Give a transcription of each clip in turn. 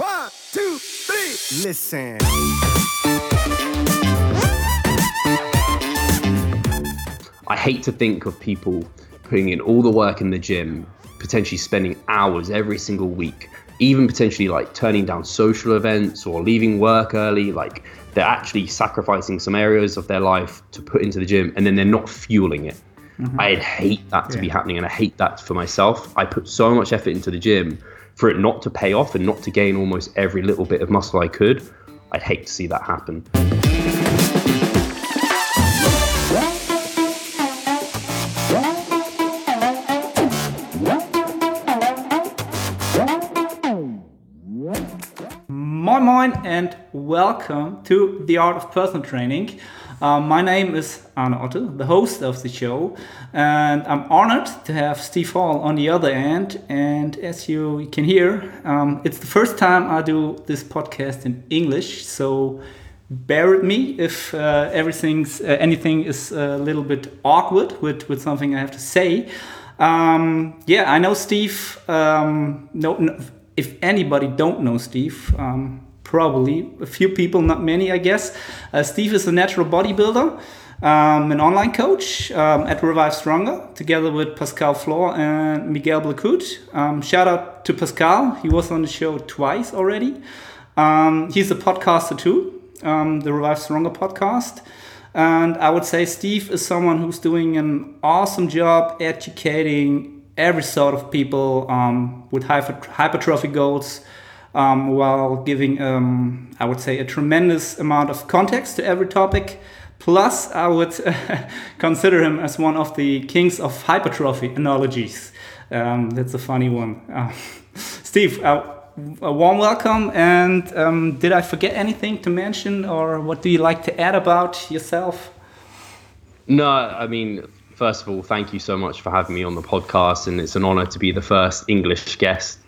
One, two, three. Listen. I hate to think of people putting in all the work in the gym, potentially spending hours every single week, even potentially like turning down social events or leaving work early. Like they're actually sacrificing some areas of their life to put into the gym and then they're not fueling it. Mm-hmm. I'd hate that to be happening and I hate that for myself. I put so much effort into the gym for it not to pay off and not to gain almost every little bit of muscle I could. I'd hate to see that happen. My mind and welcome to The Art of Personal Training. Um, my name is Arne Otto, the host of the show, and I'm honored to have Steve Hall on the other end. And as you can hear, um, it's the first time I do this podcast in English, so bear with me if uh, everything's uh, anything is a little bit awkward with, with something I have to say. Um, yeah, I know Steve. Um, no, no, if anybody don't know Steve, um, probably a few people, not many, I guess. Uh, Steve is a natural bodybuilder, um, an online coach um, at Revive Stronger, together with Pascal Flor and Miguel Blacut. Um, shout out to Pascal; he was on the show twice already. Um, he's a podcaster too, um, the Revive Stronger podcast. And I would say Steve is someone who's doing an awesome job educating every sort of people um, with hyper- hypertrophy goals um, while giving, um, I would say, a tremendous amount of context to every topic. Plus, I would consider him as one of the kings of hypertrophy analogies. Um, that's a funny one. Uh, Steve, uh, a warm welcome. And um, did I forget anything to mention, or what do you like to add about yourself? No, I mean, first of all, thank you so much for having me on the podcast, and it's an honor to be the first English guest.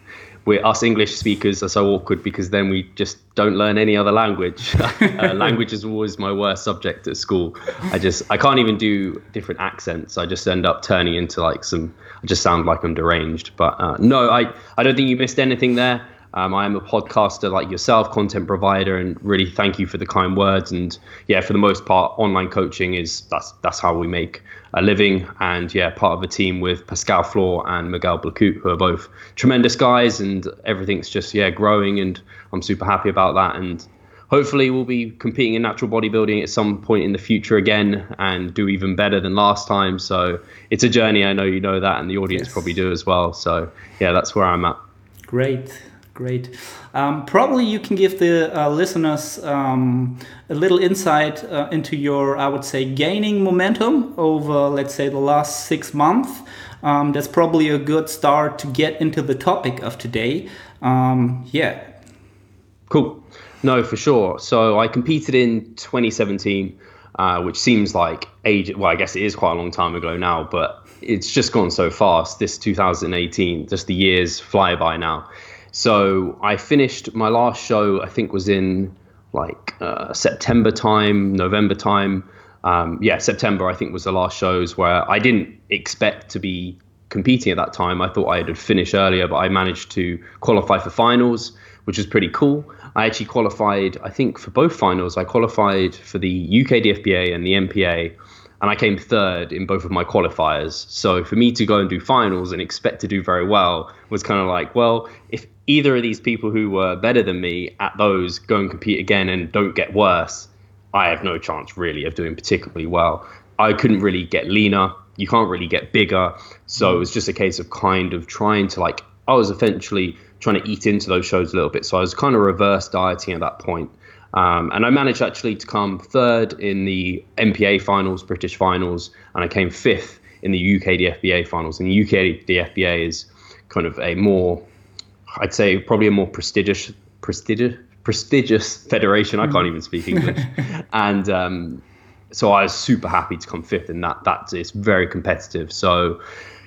We're us English speakers are so awkward because then we just don't learn any other language. uh, language is always my worst subject at school. I just I can't even do different accents. I just end up turning into like some. I just sound like I'm deranged. But uh, no, I I don't think you missed anything there. Um, I am a podcaster like yourself, content provider, and really thank you for the kind words. And yeah, for the most part, online coaching is that's that's how we make a living. And yeah, part of a team with Pascal Flor and Miguel Blacut, who are both tremendous guys, and everything's just yeah growing, and I'm super happy about that. And hopefully, we'll be competing in natural bodybuilding at some point in the future again, and do even better than last time. So it's a journey. I know you know that, and the audience Yes. probably do as well. So yeah, that's where I'm at. Great, great. Um, probably you can give the uh, listeners um, a little insight uh, into your, I would say, gaining momentum over, let's say, the last six months. Um, that's probably a good start to get into the topic of today. Um, yeah, Cool. No, for sure. So I competed in 2017, uh, which seems like age. Well, I guess it is quite a long time ago now, but it's just gone so fast. This 2018, just the years fly by now. So I finished my last show. I think was in like uh, September time, November time. Um, yeah, September I think was the last shows where I didn't expect to be competing at that time. I thought I had finished earlier, but I managed to qualify for finals, which was pretty cool. I actually qualified, I think, for both finals. I qualified for the UK DFBA and the MPA, and I came third in both of my qualifiers. So for me to go and do finals and expect to do very well was kind of like, well, if either of these people who were better than me at those go and compete again and don't get worse, I have no chance really of doing particularly well. I couldn't really get leaner. You can't really get bigger. So it was just a case of kind of trying to like, I was eventually trying to eat into those shows a little bit. So I was kind of reverse dieting at that point. Um, and I managed actually to come third in the MPA finals, British finals, and I came fifth in the UK DFBA finals. And the UK DFBA is kind of a more, I'd say, probably a more prestigious, prestigious, prestigious federation. I can't even speak English, and um, so I was super happy to come fifth in that. That is very competitive. So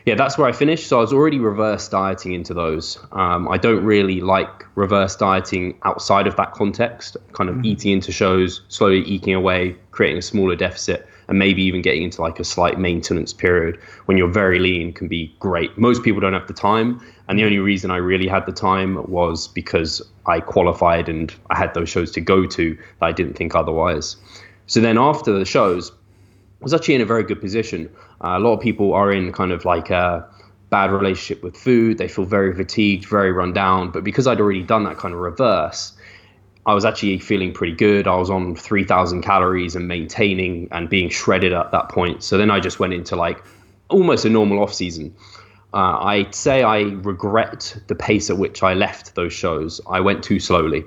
yeah, that's where I finished. So I was already reverse dieting into those. Um, I don't really like reverse dieting outside of that context, kind of eating into shows, slowly eking away, creating a smaller deficit, and maybe even getting into like a slight maintenance period when you're very lean can be great. Most people don't have the time, and the only reason I really had the time was because I qualified and I had those shows to go to that I didn't think otherwise. So then after the shows, I was actually in a very good position. Uh, a lot of people are in kind of like a bad relationship with food. They feel very fatigued, very run down. But because I'd already done that kind of reverse, I was actually feeling pretty good. I was on 3,000 calories and maintaining and being shredded at that point. So then I just went into like almost a normal off season. Uh, I'd say I regret the pace at which I left those shows. I went too slowly.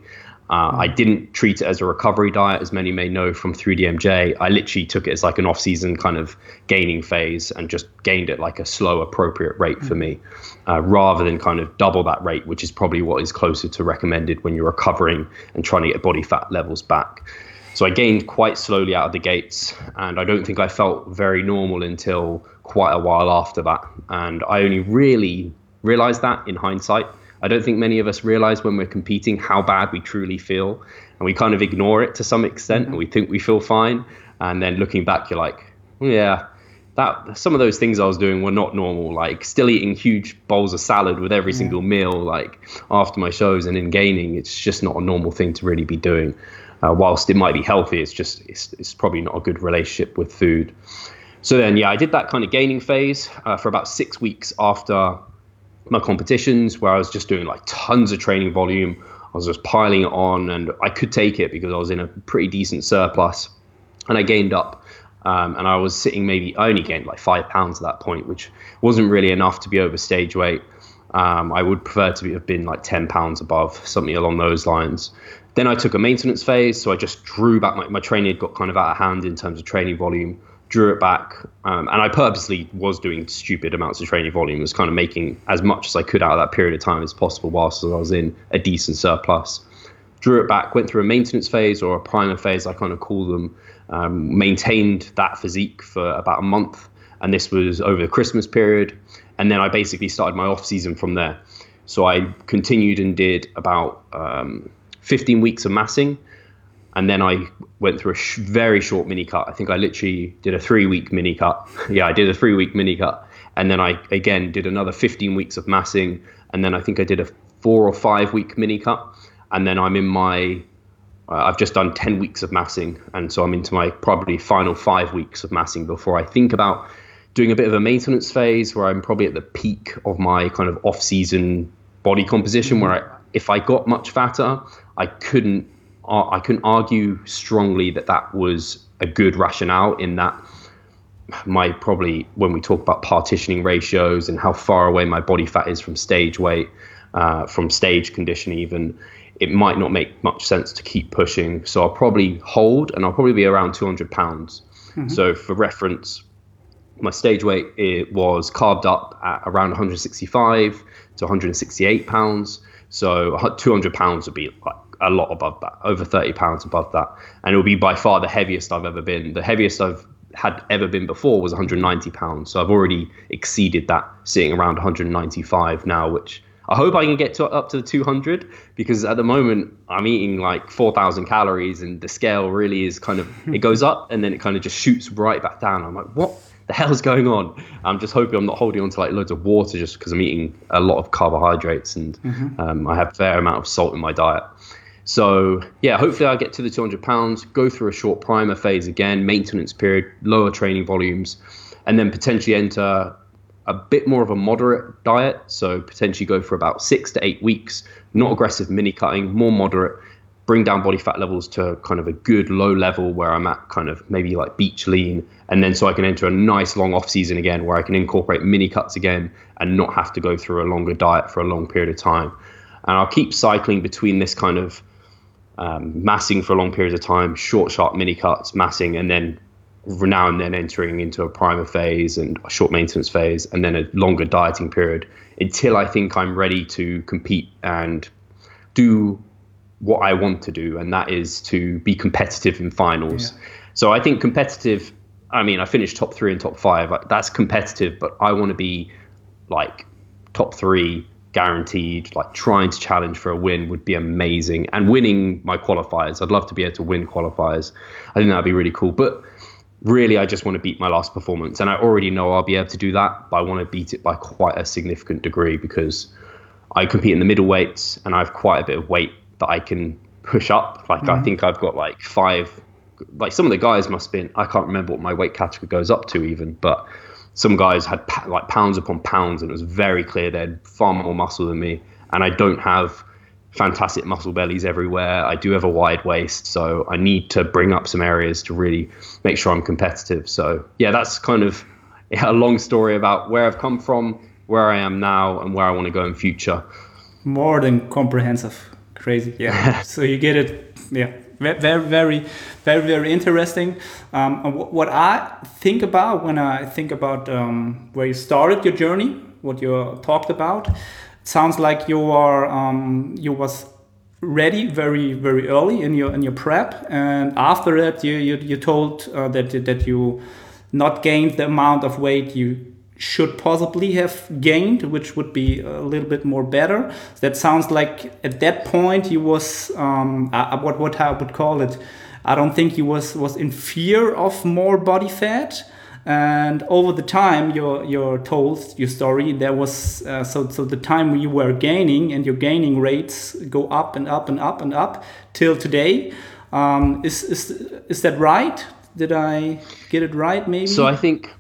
Uh, I didn't treat it as a recovery diet, as many may know from 3DMJ. I literally took it as like an off season kind of gaining phase and just gained it like a slow, appropriate rate for me, uh, rather than kind of double that rate, which is probably what is closer to recommended when you're recovering and trying to get body fat levels back. So I gained quite slowly out of the gates, and I don't think I felt very normal until quite a while after that. And I only really realized that in hindsight I don't think many of us realize when we're competing how bad we truly feel, and we kind of ignore it to some extent, mm-hmm. and we think we feel fine, and then looking back, you're like, yeah, that some of those things I was doing were not normal. Like still eating huge bowls of salad with every yeah. single meal, like after my shows and in gaining, it's just not a normal thing to really be doing. Uh, whilst it might be healthy, it's just it's, it's probably not a good relationship with food. So then, yeah, I did that kind of gaining phase uh, for about six weeks after my competitions where I was just doing like tons of training volume. I was just piling it on, and I could take it because I was in a pretty decent surplus, and I gained up. Um, and I was sitting maybe I only gained like five pounds at that point, which wasn't really enough to be over stage weight. Um, I would prefer to have been like 10 pounds above, something along those lines. Then I took a maintenance phase, so I just drew back my, my training had got kind of out of hand in terms of training volume drew it back, um, and I purposely was doing stupid amounts of training volume, was kind of making as much as I could out of that period of time as possible whilst I was in a decent surplus. Drew it back, went through a maintenance phase or a primer phase, I kind of call them. Um, maintained that physique for about a month, and this was over the Christmas period. And then I basically started my off season from there. So I continued and did about um, 15 weeks of massing and then I went through a sh- very short mini cut. I think I literally did a three week mini cut. yeah, I did a three week mini cut, and then I again did another 15 weeks of massing, and then I think I did a four or five week mini cut, and then I'm in my uh, I've just done 10 weeks of massing, and so I'm into my probably final five weeks of massing before I think about doing a bit of a maintenance phase where I'm probably at the peak of my kind of off season body composition, where I, if I got much fatter, I couldn't I couldn't argue strongly that that was a good rationale in that my probably when we talk about partitioning ratios and how far away my body fat is from stage weight, uh, from stage condition even, it might not make much sense to keep pushing. So I'll probably hold and I'll probably be around 200 pounds. Mm-hmm. So for reference, my stage weight it was carved up at around 165 to 168 pounds. So 200 pounds would be like a lot above that, over 30 pounds above that. And it will be by far the heaviest I've ever been. The heaviest I've had ever been before was 190 pounds. So I've already exceeded that, sitting around 195 now, which I hope I can get to up to the 200 because at the moment I'm eating like 4,000 calories and the scale really is kind of, it goes up and then it kind of just shoots right back down. I'm like, what? the hell's going on? I'm just hoping I'm not holding on to like loads of water just because I'm eating a lot of carbohydrates and mm-hmm. um, I have a fair amount of salt in my diet. So yeah, hopefully I get to the 200 pounds, go through a short primer phase again, maintenance period, lower training volumes, and then potentially enter a bit more of a moderate diet. So potentially go for about six to eight weeks, not aggressive mini cutting, more moderate, bring down body fat levels to kind of a good low level where I'm at kind of maybe like beach lean. And then so I can enter a nice long off season again where I can incorporate mini cuts again and not have to go through a longer diet for a long period of time. And I'll keep cycling between this kind of um, massing for a long period of time, short, sharp mini cuts, massing, and then now and then entering into a primer phase and a short maintenance phase, and then a longer dieting period until I think I'm ready to compete and do what I want to do, and that is to be competitive in finals. Yeah. So I think competitive. I mean, I finished top three and top five. That's competitive, but I want to be like top three guaranteed, like trying to challenge for a win would be amazing. And winning my qualifiers, I'd love to be able to win qualifiers. I think that'd be really cool. But really I just want to beat my last performance. And I already know I'll be able to do that, but I want to beat it by quite a significant degree because I compete in the middleweights and I have quite a bit of weight that I can push up. Like mm-hmm. I think I've got like five like some of the guys must be. been I can't remember what my weight category goes up to even, but some guys had like pounds upon pounds and it was very clear they had far more muscle than me and I don't have fantastic muscle bellies everywhere. I do have a wide waist, so I need to bring up some areas to really make sure I'm competitive. So yeah, that's kind of a long story about where I've come from, where I am now, and where I want to go in future. More than comprehensive, crazy. Yeah. so you get it. Yeah. Very, very, very, very interesting. Um, what I think about when I think about um, where you started your journey, what you talked about, sounds like you are um, you was ready very very early in your in your prep and after that you you, you told uh, that that you not gained the amount of weight you should possibly have gained which would be a little bit more better. That sounds like at that point you was um, uh, what what I would call it I don't think you was was in fear of more body fat. And over the time you're, you're told your story there was uh, so so the time you were gaining and your gaining rates go up and up and up and up till today. Um, is, is is that right? Did i get it right maybe? So i think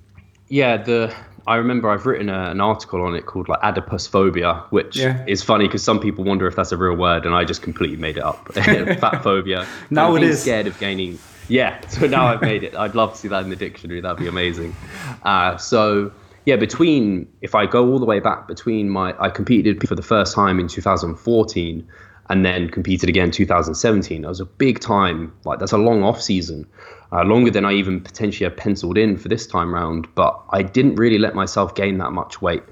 yeah the I remember I've written a, an article on it called like adiposphobia, which yeah. is funny because some people wonder if that's a real word, and I just completely made it up. Fat phobia. now it is. Scared of gaining yeah, so now I've made it. I'd love to see that in the dictionary. That'd be amazing. Uh, so yeah, between if I go all the way back between my I competed for the first time in 2014 and then competed again 2017. That was a big time. Like that's a long off season, uh, longer than I even potentially had penciled in for this time round. But I didn't really let myself gain that much weight.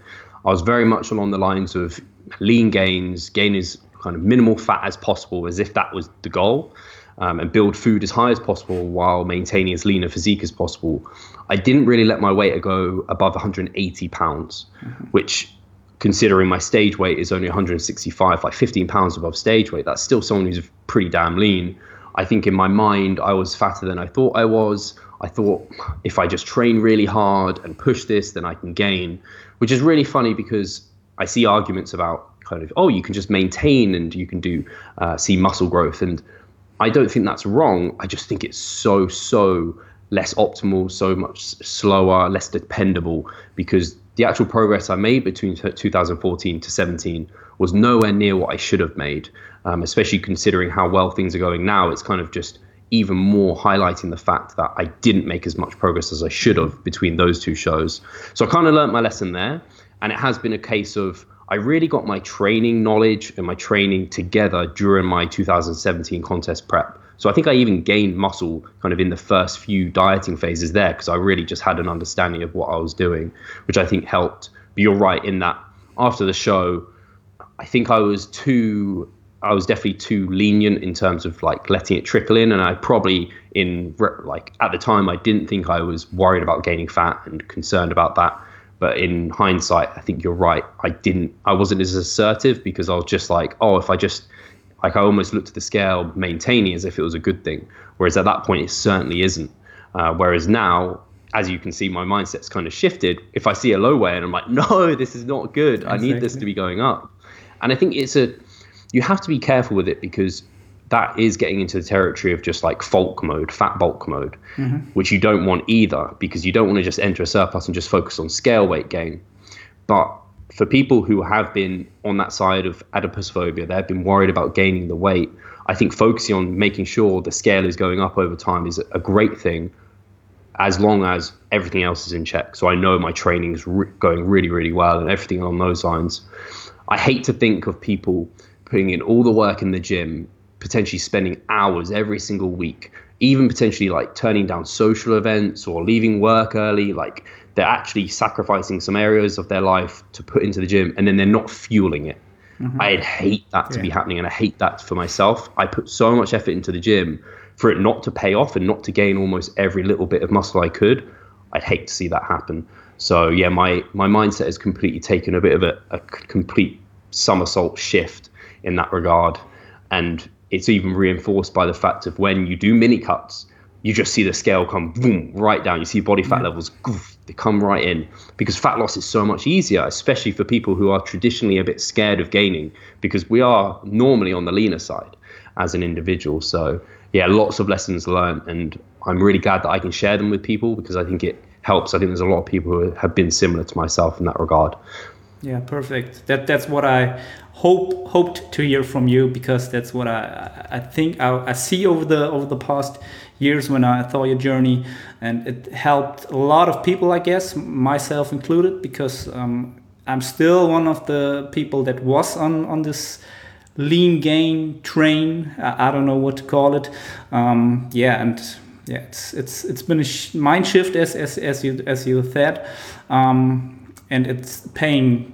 I was very much along the lines of lean gains, gain as kind of minimal fat as possible, as if that was the goal um, and build food as high as possible while maintaining as lean a physique as possible. I didn't really let my weight go above 180 pounds, mm-hmm. which considering my stage weight is only 165, like 15 pounds above stage weight, that's still someone who's pretty damn lean. I think in my mind, I was fatter than I thought I was. I thought if I just train really hard and push this, then I can gain, which is really funny because I see arguments about kind of, oh, you can just maintain and you can do uh, see muscle growth. And I don't think that's wrong. I just think it's so, so less optimal, so much slower, less dependable because the actual progress I made between 2014 to 17 was nowhere near what I should have made, um, especially considering how well things are going now. It's kind of just even more highlighting the fact that I didn't make as much progress as I should have between those two shows. So I kind of learned my lesson there. And it has been a case of I really got my training knowledge and my training together during my 2017 contest prep. So I think I even gained muscle kind of in the first few dieting phases there because I really just had an understanding of what I was doing, which I think helped. But you're right in that after the show, I think I was too I was definitely too lenient in terms of like letting it trickle in, and I probably in like at the time I didn't think I was worried about gaining fat and concerned about that. But in hindsight, I think you're right. I didn't, I wasn't as assertive because I was just like, oh, if I just, like, I almost looked at the scale maintaining as if it was a good thing. Whereas at that point, it certainly isn't. Uh, whereas now, as you can see, my mindset's kind of shifted. If I see a low weight and I'm like, no, this is not good. Exactly. I need this to be going up. And I think it's a, you have to be careful with it because that is getting into the territory of just like bulk mode, fat bulk mode, mm-hmm. which you don't want either because you don't want to just enter a surplus and just focus on scale weight gain. But for people who have been on that side of adiposphobia, they've been worried about gaining the weight. I think focusing on making sure the scale is going up over time is a great thing as long as everything else is in check. So I know my training is re- going really, really well and everything along those lines. I hate to think of people putting in all the work in the gym potentially spending hours every single week, even potentially like turning down social events or leaving work early. Like they're actually sacrificing some areas of their life to put into the gym and then they're not fueling it. Mm-hmm. I'd hate that to yeah. be happening and I hate that for myself. I put so much effort into the gym for it not to pay off and not to gain almost every little bit of muscle I could. I'd hate to see that happen. So yeah, my my mindset has completely taken a bit of a, a complete somersault shift in that regard. And it's even reinforced by the fact of when you do mini cuts, you just see the scale come boom right down. You see body fat levels they come right in because fat loss is so much easier, especially for people who are traditionally a bit scared of gaining because we are normally on the leaner side as an individual. So yeah, lots of lessons learned, and I'm really glad that I can share them with people because I think it helps. I think there's a lot of people who have been similar to myself in that regard. Yeah, perfect. That that's what I hope hoped to hear from you because that's what I I think I, I see over the over the past years when I saw your journey, and it helped a lot of people, I guess, myself included, because um, I'm still one of the people that was on on this lean gain train. I, I don't know what to call it. Um, yeah, and yeah, it's it's it's been a mind shift as as as you as you said, um, and it's paying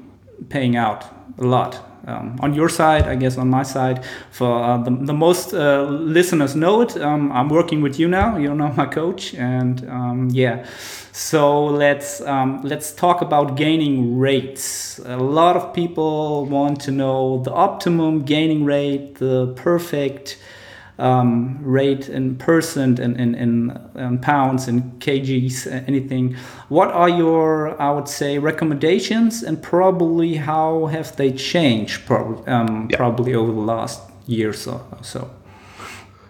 paying out a lot. Um, on your side, I guess on my side, for uh, the, the most uh, listeners know it. Um, I'm working with you now. You're now my coach, and um, yeah. So let's um, let's talk about gaining rates. A lot of people want to know the optimum gaining rate, the perfect um, rate in percent and in, in, in, pounds and kgs, anything. What are your, I would say, recommendations and probably how have they changed prob um, yeah. probably over the last years or so?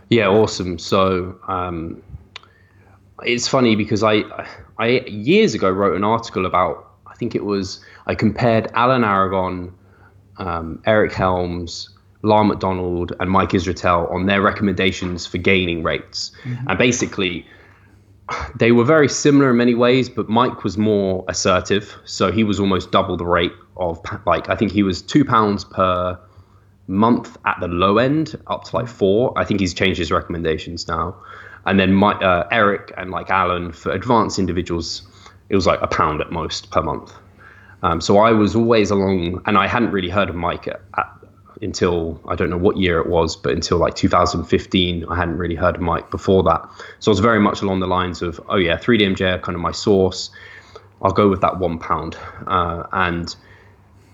Yeah, awesome. So um, it's funny because I, I years ago wrote an article about, I think it was, I compared Alan Aragon, um, Eric Helms, Lyle McDonald and Mike Israetel on their recommendations for gaining rates. Mm-hmm. And basically, they were very similar in many ways, but Mike was more assertive. So he was almost double the rate of, like, I think he was two pounds per month at the low end, up to like four. I think he's changed his recommendations now. And then my, uh, Eric and like Alan for advanced individuals, it was like a pound at most per month. Um, so I was always along, and I hadn't really heard of Mike at, at until I don't know what year it was, but until like 2015, I hadn't really heard of Mike before that. So I was very much along the lines of, oh yeah, 3DMJ are kind of my source. I'll go with that one pound, uh, and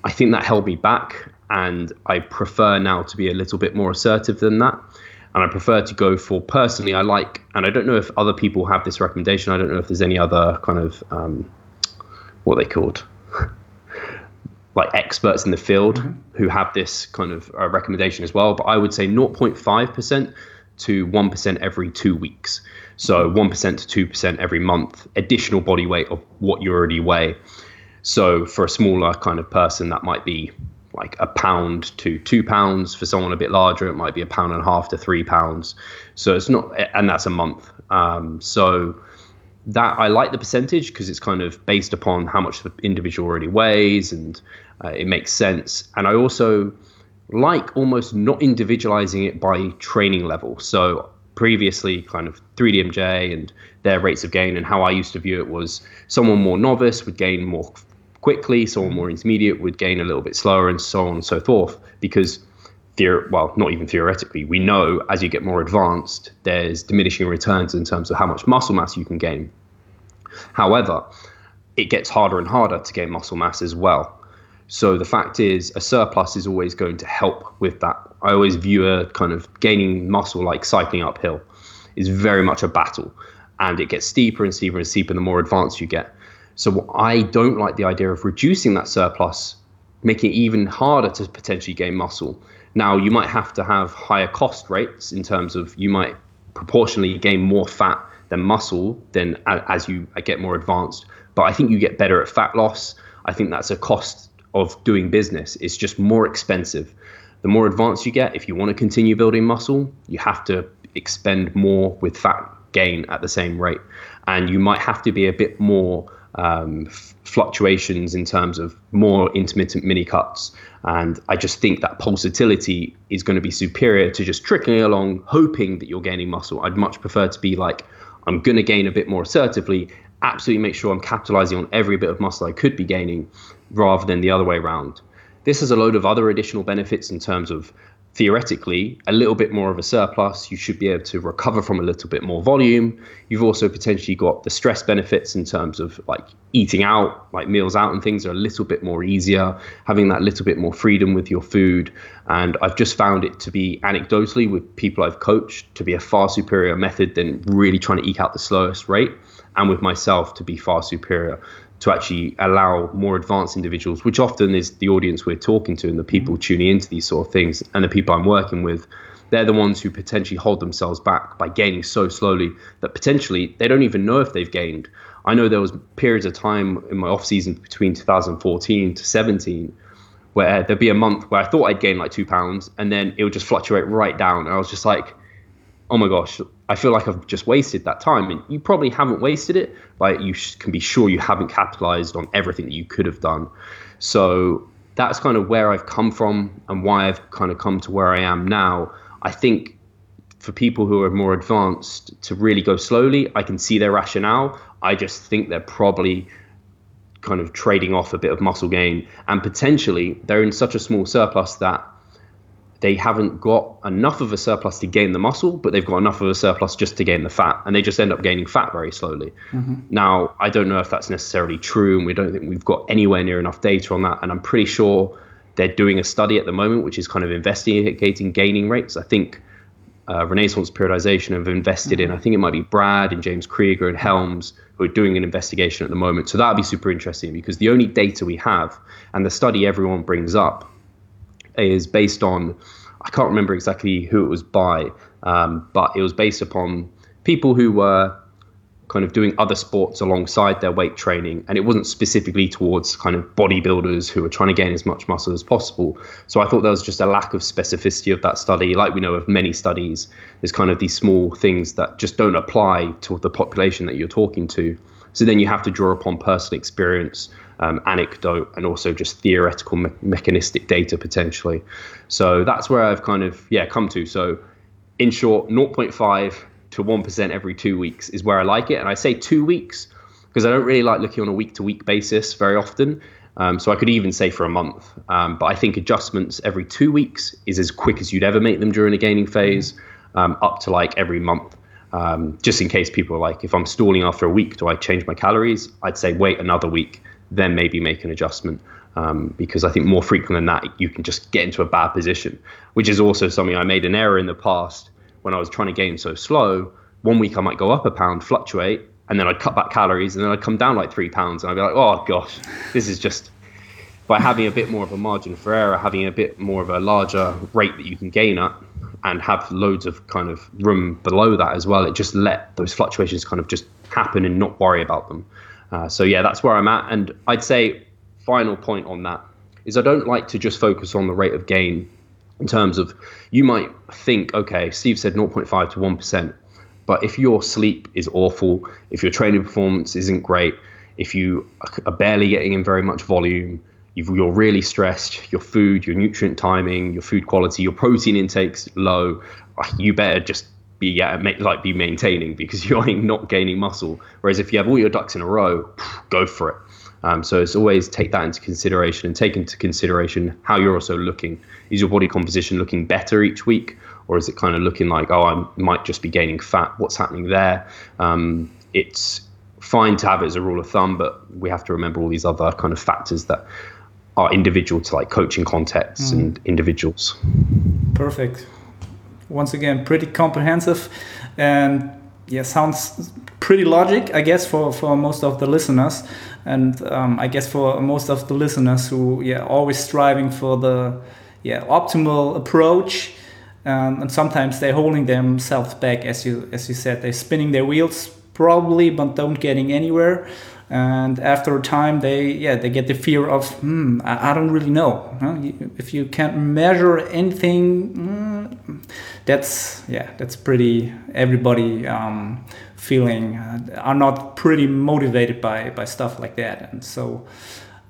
I think that held me back. And I prefer now to be a little bit more assertive than that. And I prefer to go for personally. I like, and I don't know if other people have this recommendation. I don't know if there's any other kind of um, what they called like experts in the field mm-hmm. who have this kind of uh, recommendation as well. But I would say 0.5% to 1% every two weeks. So 1% mm-hmm. to 2% every month, additional body weight of what you already weigh. So for a smaller kind of person, that might be like a pound to two pounds. For someone a bit larger, it might be a pound and a half to three pounds. So it's not, and that's a month. Um, so that I like the percentage because it's kind of based upon how much the individual already weighs and uh, it makes sense. And I also like almost not individualizing it by training level. So previously, kind of 3DMJ and their rates of gain, and how I used to view it was someone more novice would gain more quickly, someone more intermediate would gain a little bit slower, and so on and so forth. Because Theor- well, not even theoretically, we know as you get more advanced, there's diminishing returns in terms of how much muscle mass you can gain. However, it gets harder and harder to gain muscle mass as well. So the fact is, a surplus is always going to help with that. I always view a kind of gaining muscle like cycling uphill is very much a battle, and it gets steeper and steeper and steeper the more advanced you get. So I don't like the idea of reducing that surplus, making it even harder to potentially gain muscle. Now you might have to have higher cost rates in terms of you might proportionally gain more fat than muscle than as you get more advanced. But I think you get better at fat loss. I think that's a cost of doing business It's just more expensive. The more advanced you get, if you want to continue building muscle, you have to expend more with fat gain at the same rate. And you might have to be a bit more um, fluctuations in terms of more intermittent mini cuts. And I just think that pulsatility is going to be superior to just trickling along, hoping that you're gaining muscle. I'd much prefer to be like, I'm going to gain a bit more assertively, absolutely make sure I'm capitalizing on every bit of muscle I could be gaining rather than the other way around. This has a load of other additional benefits in terms of theoretically a little bit more of a surplus. You should be able to recover from a little bit more volume. You've also potentially got the stress benefits in terms of like eating out, like meals out and things are a little bit more easier, having that little bit more freedom with your food. And I've just found it to be anecdotally with people I've coached to be a far superior method than really trying to eke out the slowest rate. And with myself to be far superior to actually allow more advanced individuals, which often is the audience we're talking to and the people mm-hmm. tuning into these sort of things and the people I'm working with, they're the ones who potentially hold themselves back by gaining so slowly that potentially they don't even know if they've gained. I know there was periods of time in my off season between 2014 to 17 where there'd be a month where I thought I'd gain like two pounds and then it would just fluctuate right down. And I was just like, oh my gosh, I feel like I've just wasted that time. And you probably haven't wasted it, but you can be sure you haven't capitalized on everything that you could have done. So that's kind of where I've come from and why I've kind of come to where I am now. I think for people who are more advanced to really go slowly, I can see their rationale. I just think they're probably kind of trading off a bit of muscle gain and potentially they're in such a small surplus that they haven't got enough of a surplus to gain the muscle, but they've got enough of a surplus just to gain the fat, and they just end up gaining fat very slowly. Mm-hmm. Now, I don't know if that's necessarily true, and we don't think we've got anywhere near enough data on that. And I'm pretty sure they're doing a study at the moment, which is kind of investigating gaining rates. I think uh, Renaissance Periodization have invested mm-hmm. in, I think it might be Brad and James Krieger and Helms who are doing an investigation at the moment. So that'd be super interesting because the only data we have, and the study everyone brings up is based on I can't remember exactly who it was by, um, but it was based upon people who were kind of doing other sports alongside their weight training and it wasn't specifically towards kind of bodybuilders who were trying to gain as much muscle as possible. So i thought there was just a lack of specificity of that study. Like we know of many studies there's kind of these small things that just don't apply to the population that you're talking to. So then you have to draw upon personal experience um, anecdote and also just theoretical me- mechanistic data potentially. So that's where I've kind of yeah come to. So in short, 0.5 to 1% every two weeks is where I like it, and I say two weeks because I don't really like looking on a week to week basis very often. Um, so I could even say for a month, um, but I think adjustments every two weeks is as quick as you'd ever make them during a gaining phase, um, up to like every month. Um, just in case people are like, if I'm stalling after a week, do I change my calories? I'd say wait another week then maybe make an adjustment. Um, because I think more frequent than that, you can just get into a bad position, which is also something I made an error in the past when I was trying to gain so slow. One week I might go up a pound, fluctuate, and then I'd cut back calories, and then I'd come down like three pounds, and I'd be like, oh gosh, this is just. By having a bit more of a margin for error, having a bit more of a larger rate that you can gain at, and have loads of kind of room below that as well, it just let those fluctuations kind of just happen and not worry about them. Uh, so yeah, that's where I'm at. And I'd say final point on that is I don't like to just focus on the rate of gain in terms of you might think, okay, Steve said 0.5 to 1%, but if your sleep is awful, if your training performance isn't great, if you are barely getting in very much volume, you're really stressed, your food, your nutrient timing, your food quality, your protein intake's low, you better just be yeah, like be maintaining because you're not gaining muscle. Whereas if you have all your ducks in a row, go for it. Um, so it's always take that into consideration and take into consideration how you're also looking. Is your body composition looking better each week, or is it kind of looking like oh I might just be gaining fat? What's happening there? Um, it's fine to have it as a rule of thumb, but we have to remember all these other kind of factors that are individual to like coaching contexts mm. and individuals. Perfect once again pretty comprehensive and yeah sounds pretty logic i guess for for most of the listeners. And um, i guess for most of the listeners who yeah always striving for the yeah optimal approach um, and sometimes they're holding themselves back as you as you said. They're spinning their wheels probably but don't getting anywhere and after a time they yeah they get the fear of hmm i, I don't really know huh? if you can't measure anything mm, that's yeah that's pretty everybody um, feeling uh, are not pretty motivated by by stuff like that and so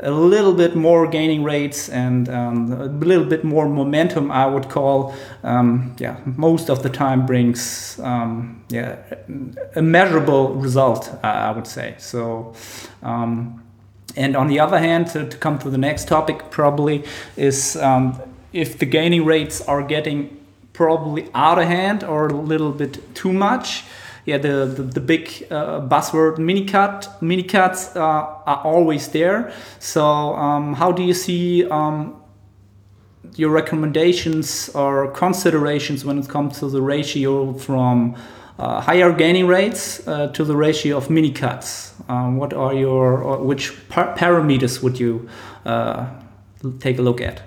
a little bit more gaining rates and um, a little bit more momentum, I would call, um, yeah, most of the time brings, um, yeah, a measurable result, I would say. So, um, and on the other hand, to, to, come to the next topic, probably is um, if the gaining rates are getting probably out of hand or a little bit too much. Yeah, the the, the big uh, buzzword mini cut mini cuts uh, are always there. So um, how do you see um, your recommendations or considerations when it comes to the ratio from uh, higher gaining rates uh, to the ratio of mini cuts? Um, what are your which par parameters would you uh, take a look at?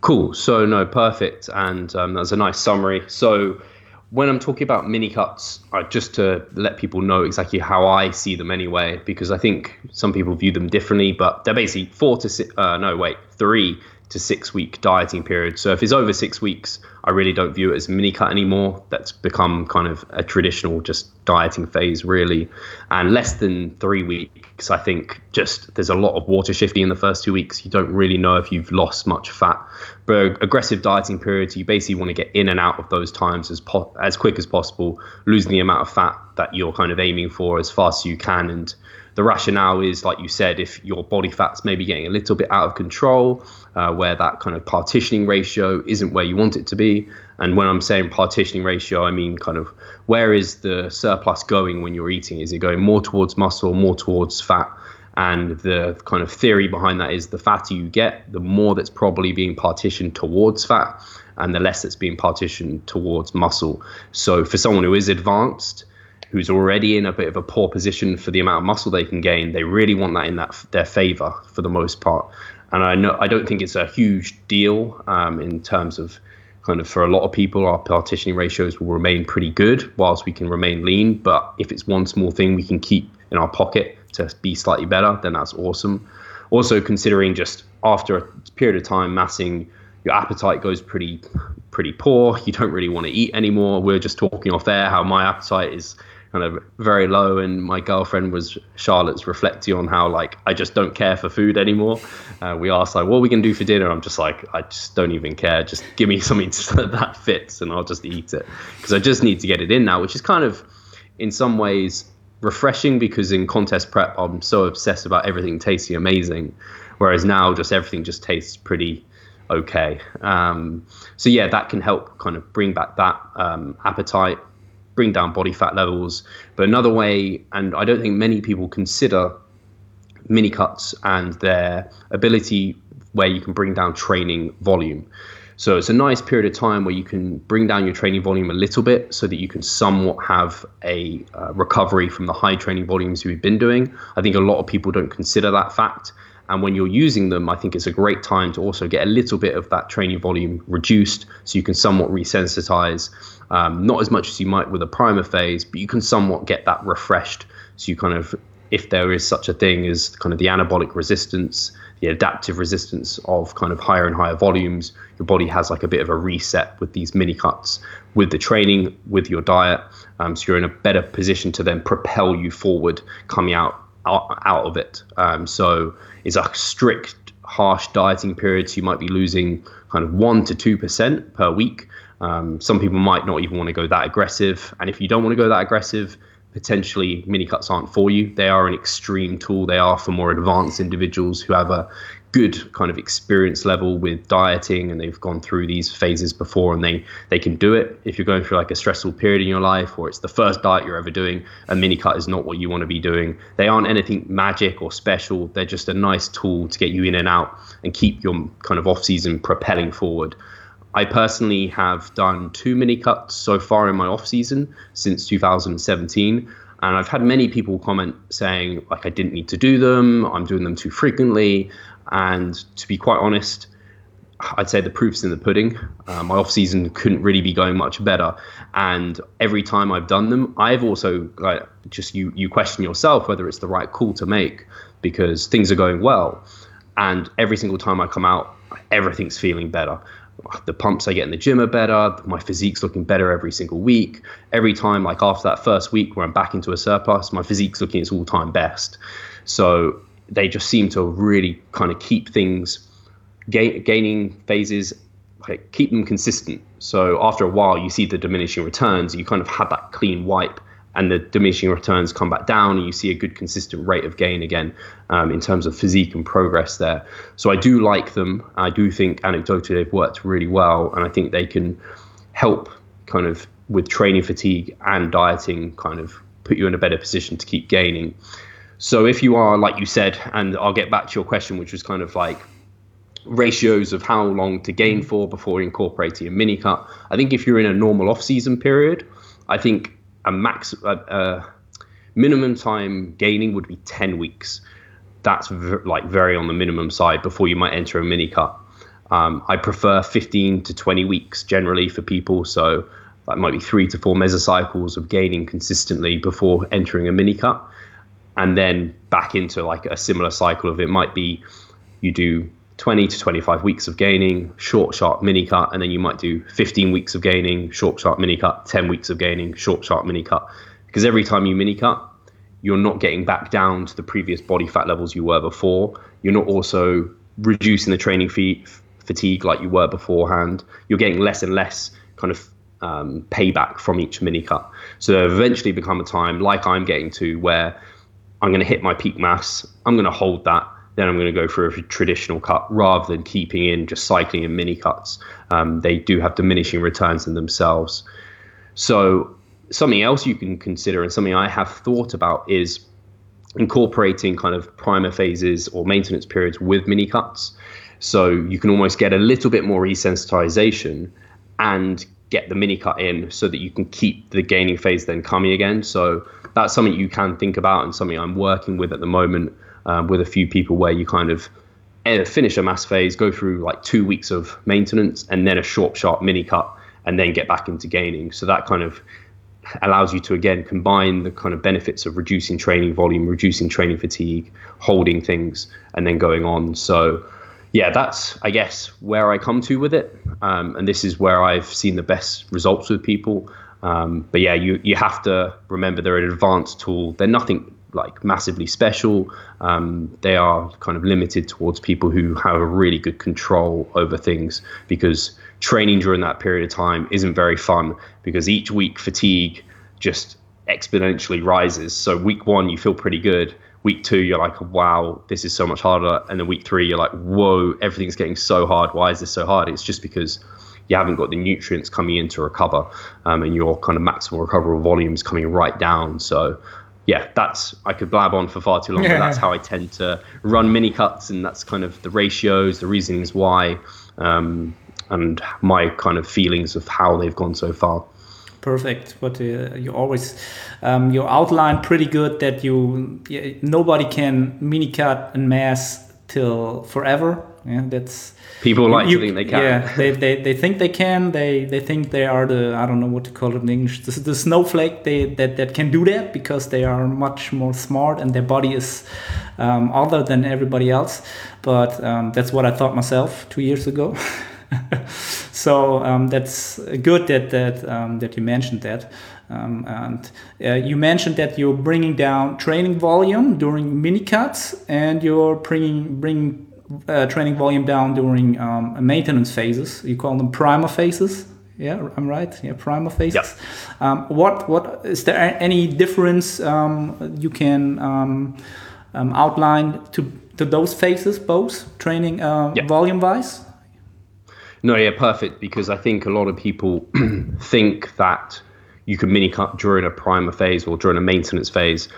Cool. So no, perfect, and um, that's a nice summary. So when I'm talking about mini cuts, uh, just to let people know exactly how I see them anyway, because I think some people view them differently, but they're basically four to six, uh, no, wait, three to six week dieting period. So if it's over six weeks, I really don't view it as mini cut anymore. That's become kind of a traditional just dieting phase, really. And less than three weeks, I think just there's a lot of water shifting in the first two weeks. You don't really know if you've lost much fat. But aggressive dieting periods, you basically want to get in and out of those times as po- as quick as possible, losing the amount of fat that you're kind of aiming for as fast as you can and the rationale is, like you said, if your body fat's maybe getting a little bit out of control, uh, where that kind of partitioning ratio isn't where you want it to be. And when I'm saying partitioning ratio, I mean kind of where is the surplus going when you're eating? Is it going more towards muscle, more towards fat? And the kind of theory behind that is the fatter you get, the more that's probably being partitioned towards fat, and the less that's being partitioned towards muscle. So for someone who is advanced, who's already in a bit of a poor position for the amount of muscle they can gain, they really want that in that their favor for the most part. And I know I don't think it's a huge deal um, in terms of kind of for a lot of people, our partitioning ratios will remain pretty good whilst we can remain lean. But if it's one small thing we can keep in our pocket to be slightly better, then that's awesome. Also, considering just after a period of time massing, your appetite goes pretty pretty poor. You don't really want to eat anymore. We are just talking off air how my appetite is kind of very low and my girlfriend was charlotte's reflecting on how like i just don't care for food anymore. Uh, we asked like what are we can do for dinner? I'm just like i just don't even care. Just give me something that fits and i'll just eat it. Because i just need to get it in now which is kind of in some ways refreshing because in contest prep i'm so obsessed about everything tasting amazing whereas now just everything just tastes pretty okay. Um, so yeah that can help kind of bring back that um, appetite bring down body fat levels. But another way, and I don't think many people consider mini cuts and their ability where you can bring down training volume. So it's a nice period of time where you can bring down your training volume a little bit so that you can somewhat have a uh, recovery from the high training volumes you've been doing. I think a lot of people don't consider that fact. And when you're using them, I think it's a great time to also get a little bit of that training volume reduced so you can somewhat resensitize um, not as much as you might with a primer phase, but you can somewhat get that refreshed. So you kind of, if there is such a thing as kind of the anabolic resistance, the adaptive resistance of kind of higher and higher volumes, your body has like a bit of a reset with these mini cuts, with the training, with your diet. Um, so you're in a better position to then propel you forward, coming out out, of it. Um, so it's a strict, harsh dieting period. So you might be losing kind of one to two percent per week. Um, some people might not even want to go that aggressive. And if you don't want to go that aggressive, potentially mini cuts aren't for you. They are an extreme tool. They are for more advanced individuals who have a good kind of experience level with dieting and they've gone through these phases before and they they can do it if you're going through like a stressful period in your life or it's the first diet you're ever doing a mini cut is not what you want to be doing they aren't anything magic or special they're just a nice tool to get you in and out and keep your kind of off season propelling forward I personally have done two mini cuts so far in my off season since 2017. And I've had many people comment saying, like, I didn't need to do them, I'm doing them too frequently. And to be quite honest, I'd say the proof's in the pudding. Uh, my off season couldn't really be going much better, and every time I've done them, I've also like just you you question yourself whether it's the right call to make because things are going well, and every single time I come out, everything's feeling better the pumps I get in the gym are better. My physique's looking better every single week. Every time, like after that first week where I'm back into a surplus, my physique's looking its all time best. So they just seem to really kind of keep things ga- gaining phases, keep them consistent. So after a while, you see the diminishing returns. You kind of have that clean wipe and the diminishing returns come back down, and you see a good consistent rate of gain again um, in terms of physique and progress there. So I do like them. I do think anecdotally they've worked really well, and I think they can help kind of with training fatigue and dieting, kind of put you in a better position to keep gaining. So if you are, like you said, and I'll get back to your question, which was kind of like ratios of how long to gain for before incorporating a mini cut. I think if you're in a normal off-season period, I think a max a, a minimum time gaining would be 10 weeks. That's v- like very on the minimum side before you might enter a mini cut. Um, I prefer 15 to 20 weeks generally for people, so that might be three to four mesocycles of gaining consistently before entering a mini cut, and then back into like a similar cycle of it might be you do 20 to 25 weeks of gaining, short, sharp mini cut, and then you might do 15 weeks of gaining, short, sharp mini cut, 10 weeks of gaining, short, sharp mini cut. Because every time you mini cut, you're not getting back down to the previous body fat levels you were before. You're not also reducing the training fee, fatigue like you were beforehand. You're getting less and less kind of um, payback from each mini cut. So eventually become a time like I'm getting to where I'm going to hit my peak mass. I'm going to hold that then I'm going to go for a traditional cut rather than keeping in just cycling in mini cuts. Um, they do have diminishing returns in themselves. So something else you can consider and something I have thought about is incorporating kind of primer phases or maintenance periods with mini cuts. So you can almost get a little bit more resensitization and get the mini cut in so that you can keep the gaining phase then coming again. So that's something you can think about and something I'm working with at the moment um, with a few people where you kind of eh, finish a mass phase, go through like two weeks of maintenance, and then a short, sharp mini cut, and then get back into gaining. So that kind of allows you to again combine the kind of benefits of reducing training volume, reducing training fatigue, holding things, and then going on. So yeah, that's I guess where I come to with it, um, and this is where I've seen the best results with people. Um, but yeah, you you have to remember they're an advanced tool. They're nothing like massively special. Um, they are kind of limited towards people who have a really good control over things because training during that period of time isn't very fun because each week fatigue just exponentially rises. So week one you feel pretty good. Week two you're like, wow, this is so much harder, and then week three you're like, whoa, everything's getting so hard. Why is this so hard? It's just because you haven't got the nutrients coming in to recover, um, and your kind of maximal recoverable volume is coming right down. So yeah, that's I could blab on for far too long, yeah. but that's how I tend to run mini cuts, and that's kind of the ratios, the reasons why, um, and my kind of feelings of how they've gone so far. Perfect. But uh, you always um, you outline pretty good that you yeah, nobody can mini cut and mass till forever. Yeah, that's people like you, to think they can. Yeah, they, they, they think they can. They they think they are the I don't know what to call it in English. The, the snowflake they that, that can do that because they are much more smart and their body is um, other than everybody else. But um, that's what I thought myself two years ago. so um, that's good that that um, that you mentioned that. Um, and uh, you mentioned that you're bringing down training volume during mini cuts, and you're bringing bringing uh, training volume down during um, maintenance phases. You call them primer phases. Yeah, I'm right. Yeah, primer phases. Yep. Um, what what is there any difference um, you can um, um, outline to to those phases, both training uh, yep. volume wise? No, yeah, perfect. Because I think a lot of people think that you can mini cut during a primer phase or during a maintenance phase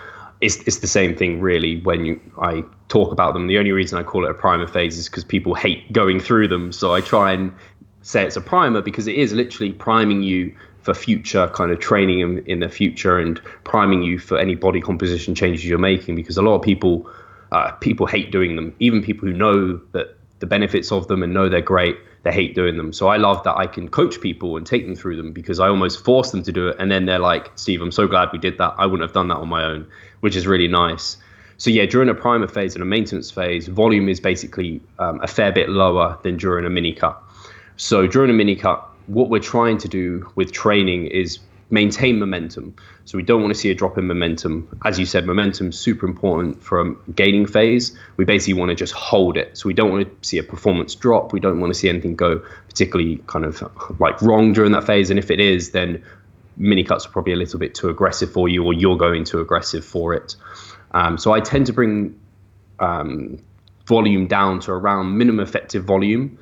it's, it's the same thing really when you I talk about them. The only reason I call it a primer phase is because people hate going through them. So I try and say it's a primer because it is literally priming you for future kind of training in, in the future and priming you for any body composition changes you're making because a lot of people uh, people hate doing them. Even people who know that the benefits of them and know they're great, they hate doing them. So I love that I can coach people and take them through them because I almost force them to do it. And then they're like, Steve, I'm so glad we did that. I wouldn't have done that on my own, which is really nice. So yeah, during a primer phase and a maintenance phase, volume is basically um, a fair bit lower than during a mini cut. So during a mini cut, what we're trying to do with training is maintain momentum. So we don't want to see a drop in momentum. As you said, momentum is super important for a gaining phase. We basically want to just hold it. So we don't want to see a performance drop. We don't want to see anything go particularly kind of like wrong during that phase. And if it is, then mini cuts are probably a little bit too aggressive for you, or you're going too aggressive for it. Um, so I tend to bring um, volume down to around minimum effective volume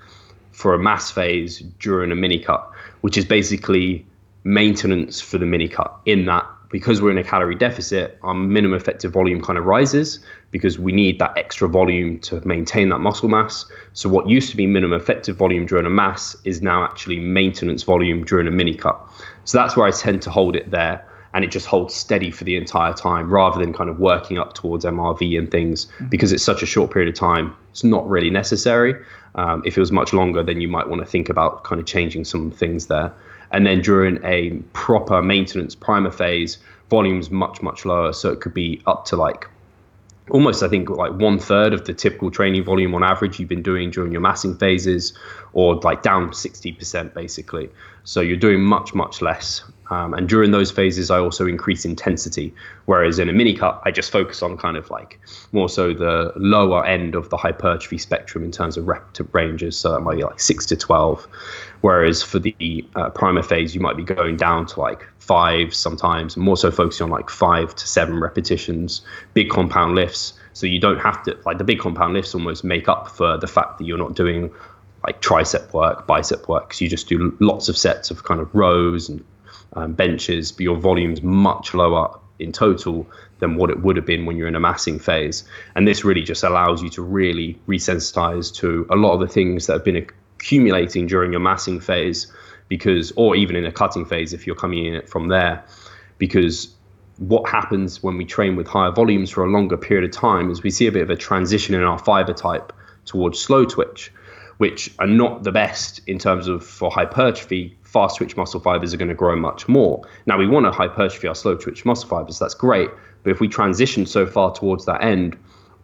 for a mass phase during a mini cut, which is basically maintenance for the mini cut. In that, because we're in a calorie deficit, our minimum effective volume kind of rises because we need that extra volume to maintain that muscle mass. So, what used to be minimum effective volume during a mass is now actually maintenance volume during a mini cut. So, that's where I tend to hold it there and it just holds steady for the entire time rather than kind of working up towards MRV and things mm-hmm. because it's such a short period of time. It's not really necessary. Um, if it was much longer, then you might want to think about kind of changing some things there. And then during a proper maintenance primer phase, volume's much, much lower. So it could be up to like almost I think like one third of the typical training volume on average you've been doing during your massing phases, or like down 60% basically. So you're doing much much less. Um, and during those phases, I also increase intensity. Whereas in a mini cut, I just focus on kind of like more so the lower end of the hypertrophy spectrum in terms of rep ranges. So that might be like six to 12. Whereas for the uh, primer phase, you might be going down to like five sometimes, more so focusing on like five to seven repetitions, big compound lifts. So you don't have to, like the big compound lifts almost make up for the fact that you're not doing like tricep work, bicep work, because you just do lots of sets of kind of rows and um, benches, but your volume's much lower in total than what it would have been when you're in a massing phase. And this really just allows you to really resensitize to a lot of the things that have been accumulating during your massing phase because or even in a cutting phase if you're coming in it from there because what happens when we train with higher volumes for a longer period of time is we see a bit of a transition in our fiber type towards slow twitch which are not the best in terms of for hypertrophy. Fast twitch muscle fibers are going to grow much more. Now we want to hypertrophy our slow twitch muscle fibers that's great but if we transition so far towards that end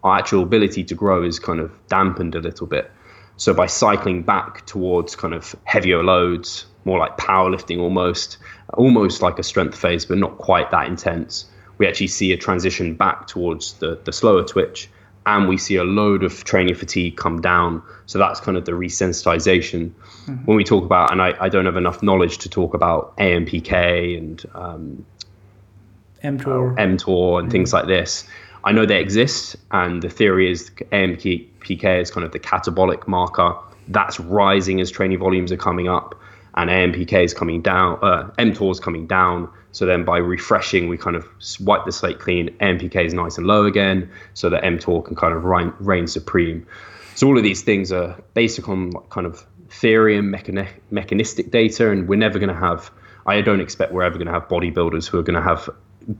our actual ability to grow is kind of dampened a little bit. So by cycling back towards kind of heavier loads more like powerlifting almost, almost like a strength phase, but not quite that intense. We actually see a transition back towards the, the slower twitch, and we see a load of training fatigue come down. So that's kind of the resensitization. Mm-hmm. When we talk about, and I, I don't have enough knowledge to talk about AMPK and um, mTOR, uh, mTOR and mm-hmm. things like this. I know they exist, and the theory is AMPK is kind of the catabolic marker. That's rising as training volumes are coming up and AMPK is coming down, uh, mTOR is coming down. So then by refreshing, we kind of wipe the slate clean. AMPK is nice and low again, so that mTOR can kind of reign, reign supreme. So all of these things are basic on kind of theory and mechani- mechanistic data, and we're never going to have. I don't expect we're ever going to have bodybuilders who are going to have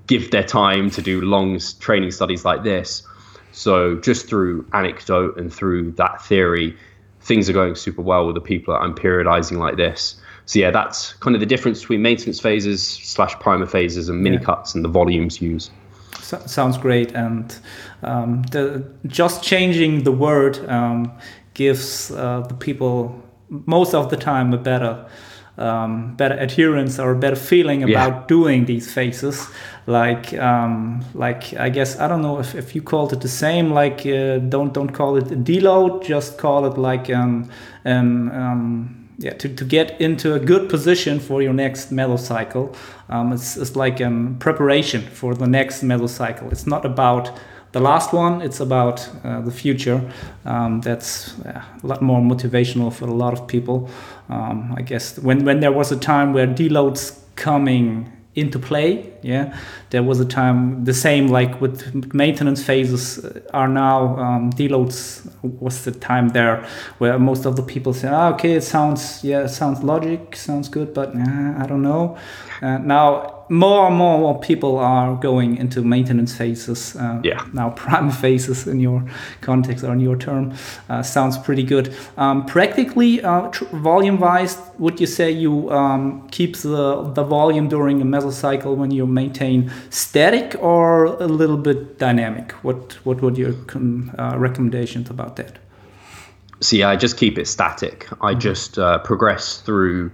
give their time to do long training studies like this. So just through anecdote and through that theory, things are going super well with the people that I'm periodizing like this so yeah, that's kind of the difference between maintenance phases slash primer phases and mini yeah. cuts and the volumes used. So, sounds great, and um, the, just changing the word um, gives uh, the people most of the time a better. Um, better adherence or a better feeling about yeah. doing these phases like um, like I guess I don't know if, if you called it the same like uh, don't don't call it a deload just call it like um, um, um yeah, to, to get into a good position for your next mesocycle. Um, it's, it's like a um, preparation for the next mesocycle. It's not about the last one, it's about uh, the future. Um, that's a lot more motivational for a lot of people. Um, I guess when, when there was a time where deloads coming into play. Yeah, there was a time the same like with maintenance phases are now um, deloads was the time there where most of the people say, ah, okay, it sounds yeah, it sounds logic, sounds good, but uh, I don't know. Uh, now more and more, people are going into maintenance phases. Uh, yeah. Now, prime phases in your context or in your term uh, sounds pretty good. Um, practically, uh, volume wise, would you say you um, keep the, the volume during a mesocycle when you maintain static or a little bit dynamic? What, what would your uh, recommendations about that? See, I just keep it static. I mm -hmm. just uh, progress through.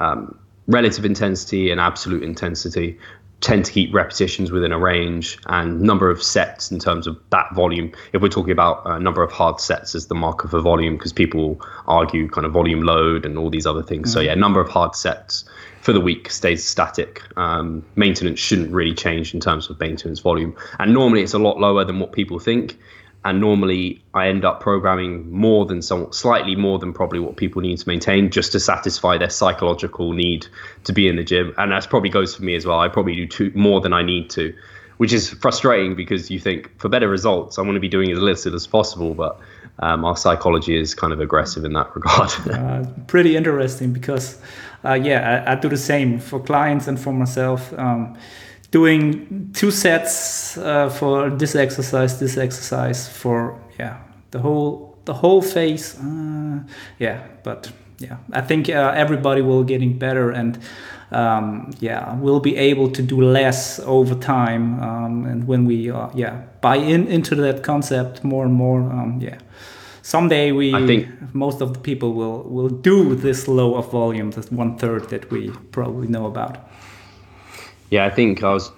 Um, relative intensity and absolute intensity tend to keep repetitions within a range and number of sets in terms of that volume. If we're talking about a number of hard sets as the marker for volume, because people argue kind of volume load and all these other things. Mm-hmm. So yeah, number of hard sets for the week stays static. Um, maintenance shouldn't really change in terms of maintenance volume, and normally it's a lot lower than what people think. And normally I end up programming more than some, slightly more than probably what people need to maintain, just to satisfy their psychological need to be in the gym. And that probably goes for me as well. I probably do too, more than I need to, which is frustrating because you think for better results, I want to be doing as little as possible, but um, our psychology is kind of aggressive in that regard. uh, pretty interesting because, uh, yeah, I, I, do the same for clients and for myself. Um, doing two sets uh, for this exercise, this exercise for yeah the whole the whole phase. Uh, yeah, but yeah, I think uh, everybody will getting better and. Um, yeah, we'll be able to do less over time, um, and when we, uh, yeah, buy in into that concept more and more, um, yeah, someday we I think most of the people will will do this low of volume, this one third that we probably know about. Yeah, I think I was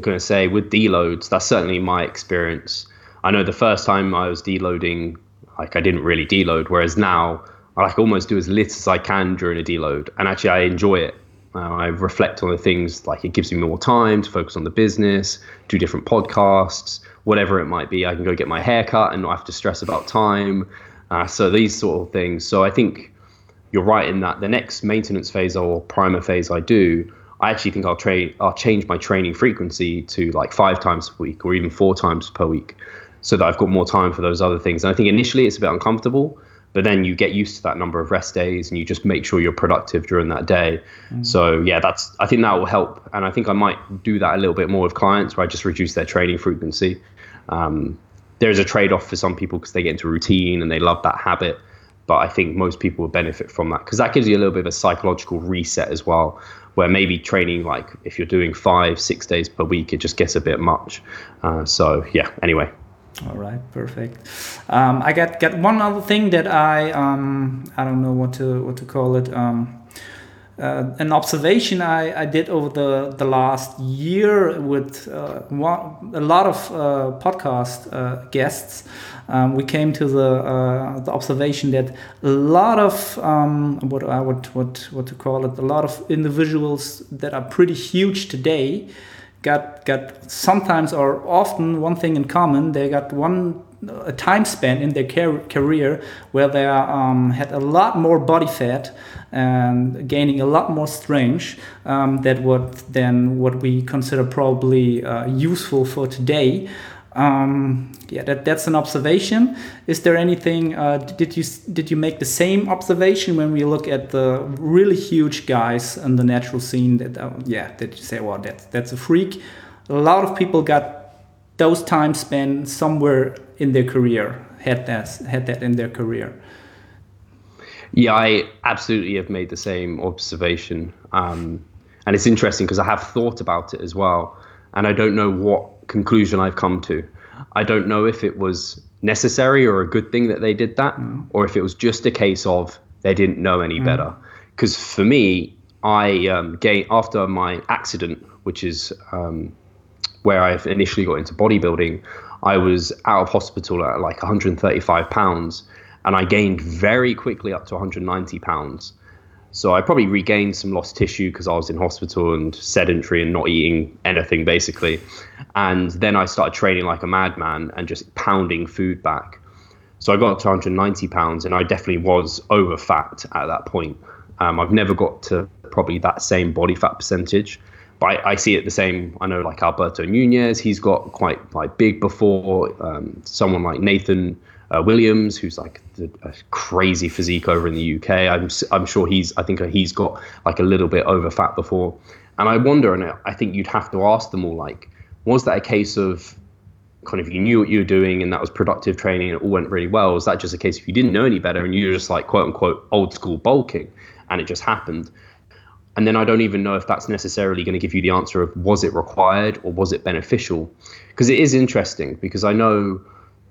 going to say with deloads, that's certainly my experience. I know the first time I was deloading, like I didn't really deload, whereas now I like almost do as little as I can during a deload, and actually I enjoy it. Uh, I reflect on the things like it gives me more time to focus on the business, do different podcasts, whatever it might be. I can go get my hair cut and not have to stress about time. Uh, so these sort of things. So I think you're right in that the next maintenance phase or primer phase I do, I actually think I'll train. I'll change my training frequency to like five times a week or even four times per week, so that I've got more time for those other things. And I think initially it's a bit uncomfortable, but then you get used to that number of rest days and you just make sure you're productive during that day. Mm. So yeah, that's I think that will help, and I think I might do that a little bit more with clients where I just reduce their training frequency. Um, there's a trade-off for some people because they get into routine and they love that habit but I think most people will benefit from that because that gives you a little bit of a psychological reset as well. Where maybe training, like if you're doing five, six days per week, it just gets a bit much. Uh, so yeah. Anyway. All right, perfect. Um, I got got one other thing that I um, I don't know what to what to call it. Um, uh, an observation I, I did over the, the last year with uh, one, a lot of uh, podcast uh, guests. Um, we came to the, uh, the observation that a lot of um, what I would what what to call it a lot of individuals that are pretty huge today got got sometimes or often one thing in common they got one a time span in their car- career where they um, had a lot more body fat and gaining a lot more strength um, that what than what we consider probably uh, useful for today. Um, yeah, that, that's an observation. Is there anything? Uh, did you did you make the same observation when we look at the really huge guys in the natural scene? That uh, yeah, that you say, well, that's that's a freak. A lot of people got those time spent somewhere in their career had that had that in their career. Yeah, I absolutely have made the same observation, um, and it's interesting because I have thought about it as well, and I don't know what conclusion I've come to. I don't know if it was necessary or a good thing that they did that, mm. or if it was just a case of they didn't know any mm. better. Because for me, I um, gained after my accident, which is um, where I initially got into bodybuilding, I was out of hospital at like 135 pounds, and I gained very quickly up to 190 pounds. So I probably regained some lost tissue because I was in hospital and sedentary and not eating anything basically. And then I started training like a madman and just pounding food back. So I got up to 190 pounds, and I definitely was over fat at that point. Um, I've never got to probably that same body fat percentage but I, I, see it the same. I know like Alberto Nunez, he's got quite like big before. Um, someone like Nathan uh, Williams, who's like a crazy physique over in the UK. I'm I'm sure he's I think he's got like a little bit over fat before. And I wonder, and I think you'd have to ask them all like, was that a case of kind of you knew what you were doing and that was productive training and it all went really well? Was that just a case if you didn't know any better and you were just like quote unquote old school bulking and it just happened? And then I don't even know if that's necessarily going to give you the answer of was it required or was it beneficial? Because it is interesting because I know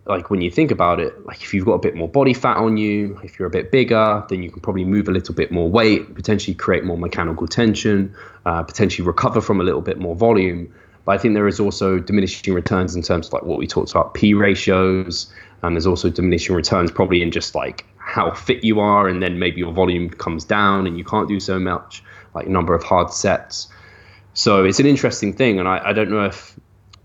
like when you think about it, like if you've got a bit more body fat on you, if you're a bit bigger, then you can probably move a little bit more weight, potentially create more mechanical tension, uh, potentially recover from a little bit more volume. But I think there is also diminishing returns in terms of like what we talked about, P ratios, and there's also diminishing returns probably in just like how fit you are, and then maybe your volume comes down and you can't do so much. like number of hard sets. So it's an interesting thing, and I, I don't know if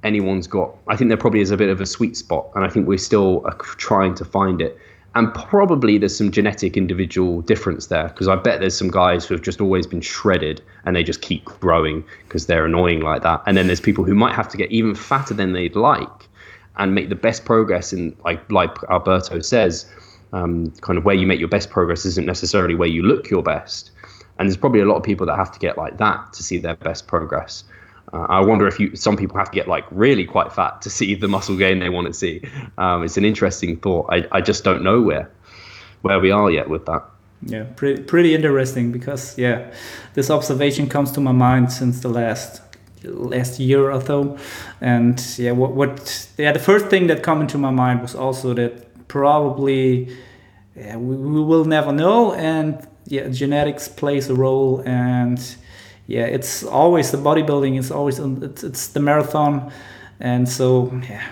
anyone's got. I think there probably is a bit of a sweet spot, and I think we're still uh, trying to find it. And probably there's some genetic individual difference there because I bet there's some guys who have just always been shredded and they just keep growing because they're annoying like that. And then there's people who might have to get even fatter than they'd like and make the best progress in like like Alberto says, um, kind of where you make your best progress isn't necessarily where you look your best. And there's probably a lot of people that have to get like that to see their best progress. Uh, I wonder if you some people have to get like really quite fat to see the muscle gain they want to see. Um, it's an interesting thought. I, I just don't know where where we are yet with that. Yeah, pretty pretty interesting because yeah, this observation comes to my mind since the last last year or so, and yeah, what what yeah the first thing that come into my mind was also that probably yeah, we, we will never know, and yeah, genetics plays a role and yeah, it's always the bodybuilding is always it's, it's the marathon, and so yeah,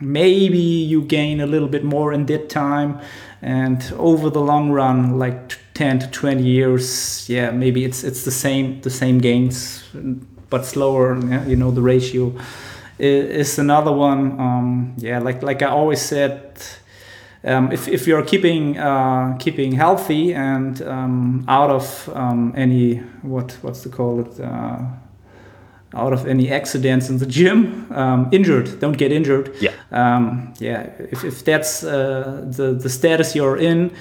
maybe you gain a little bit more in that time, and over the long run, like 10 to 20 years, yeah, maybe it's it's the same the same gains, but slower. Yeah, You know, the ratio is another one. Um, yeah, like like I always said um, if, if you're keeping uh, keeping healthy and um, out of um, any what what's to call it uh, out of any accidents in the gym um, injured don't get injured. Yeah. Um, yeah if, if that's uh, the the status you're in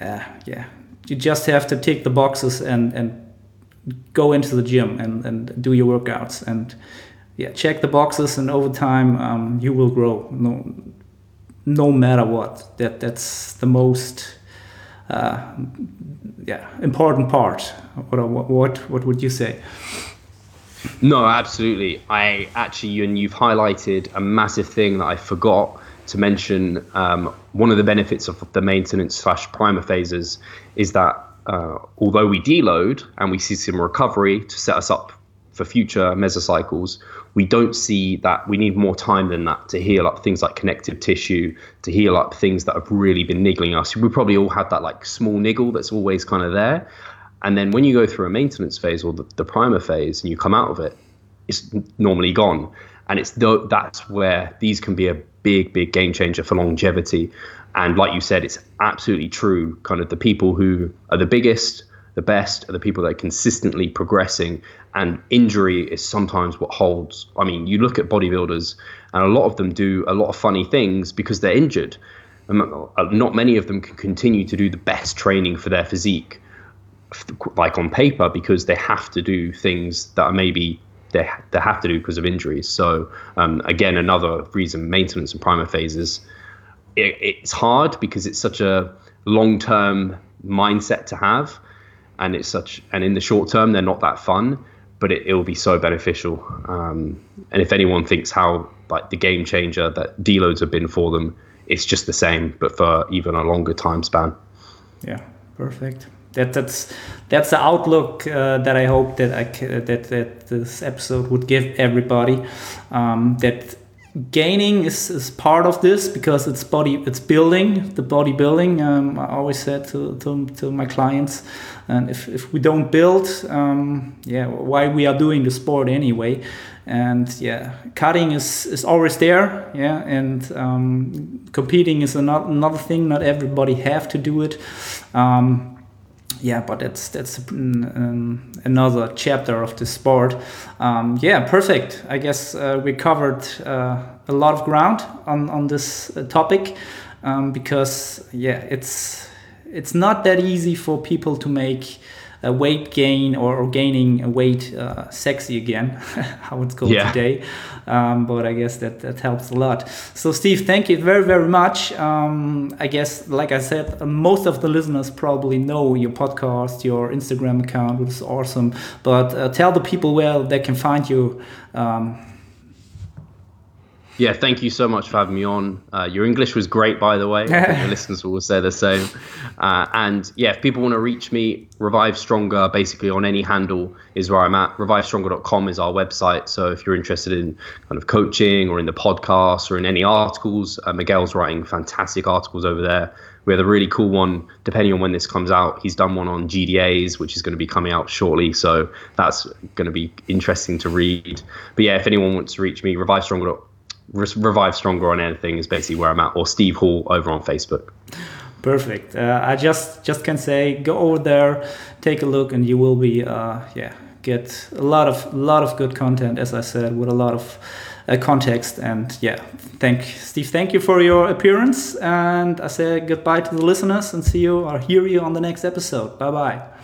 uh, yeah you just have to tick the boxes and and go into the gym and, and do your workouts and yeah check the boxes and over time um, you will grow. No no matter what. That that's the most uh, yeah important part. What, what what would you say? No, absolutely. I actually, and you've highlighted a massive thing that I forgot to mention. Um, one of the benefits of the maintenance slash primer phases is that uh, although we deload and we see some recovery to set us up for future mesocycles, we don't see that we need more time than that to heal up things like connective tissue, to heal up things that have really been niggling us. We probably all had that like small niggle that's always kind of there. And then when you go through a maintenance phase or the, the primer phase and you come out of it, it's normally gone. And it's th- that's where these can be a big, big game changer for longevity. And like you said, it's absolutely true. Kind of the people who are the biggest, the best, are the people that are consistently progressing and injury is sometimes what holds. I mean, you look at bodybuilders, and a lot of them do a lot of funny things because they're injured. Uh, not many of them can continue to do the best training for their physique, like on paper, because they have to do things that are maybe they they have to do because of injuries. So um, again, another reason maintenance and primer phases. It, it's hard because it's such a long term mindset to have, and it's such and in the short term they're not that fun but it, it will be so beneficial. Um, and if anyone thinks how like the game changer that deloads have been for them, it's just the same, but for even a longer time span. Yeah, perfect. That that's that's the outlook uh, that I hope that I that that this episode would give everybody. Um, that gaining is, is part of this because it's body it's building the body building um, i always said to, to, to, my clients. And if, if we don't build um, yeah why we are doing the sport anyway. And yeah cutting is, is always there yeah and um, competing is another, another thing. Not everybody have to do it. Um, yeah, but that's that's um, another chapter of the sport. Um, yeah, perfect. I guess uh, we covered uh, a lot of ground on on this uh, topic um, because yeah, it's it's not that easy for people to make a weight gain or, or gaining a weight uh, sexy again, how it's called yeah. today. Um, but I guess that, that helps a lot. So, Steve, thank you very, very much. Um, I guess, like I said, most of the listeners probably know your podcast, your Instagram account, which is awesome. But uh, tell the people where they can find you. Um, yeah, thank you so much for having me on. Uh, your English was great, by the way. the listeners will say the same. Uh, and yeah, if people want to reach me, Revive Stronger, basically on any handle is where I'm at. ReviveStronger.com is our website. So if you're interested in kind of coaching or in the podcast or in any articles, uh, Miguel's writing fantastic articles over there We have a really cool one, depending on when this comes out. He's done one on GDAs, which is going to be coming out shortly. So that's going to be interesting to read. But yeah, if anyone wants to reach me, Revive Stronger, Revive Stronger on anything is basically where I'm at, or Steve Hall over on Facebook. Perfect. Uh, I just just can say go over there, take a look, and you will be uh, yeah get a lot of lot of good content. As I said, with a lot of uh, context. And yeah, thank Steve. Thank you for your appearance. And I say goodbye to the listeners and see you or hear you on the next episode. Bye bye.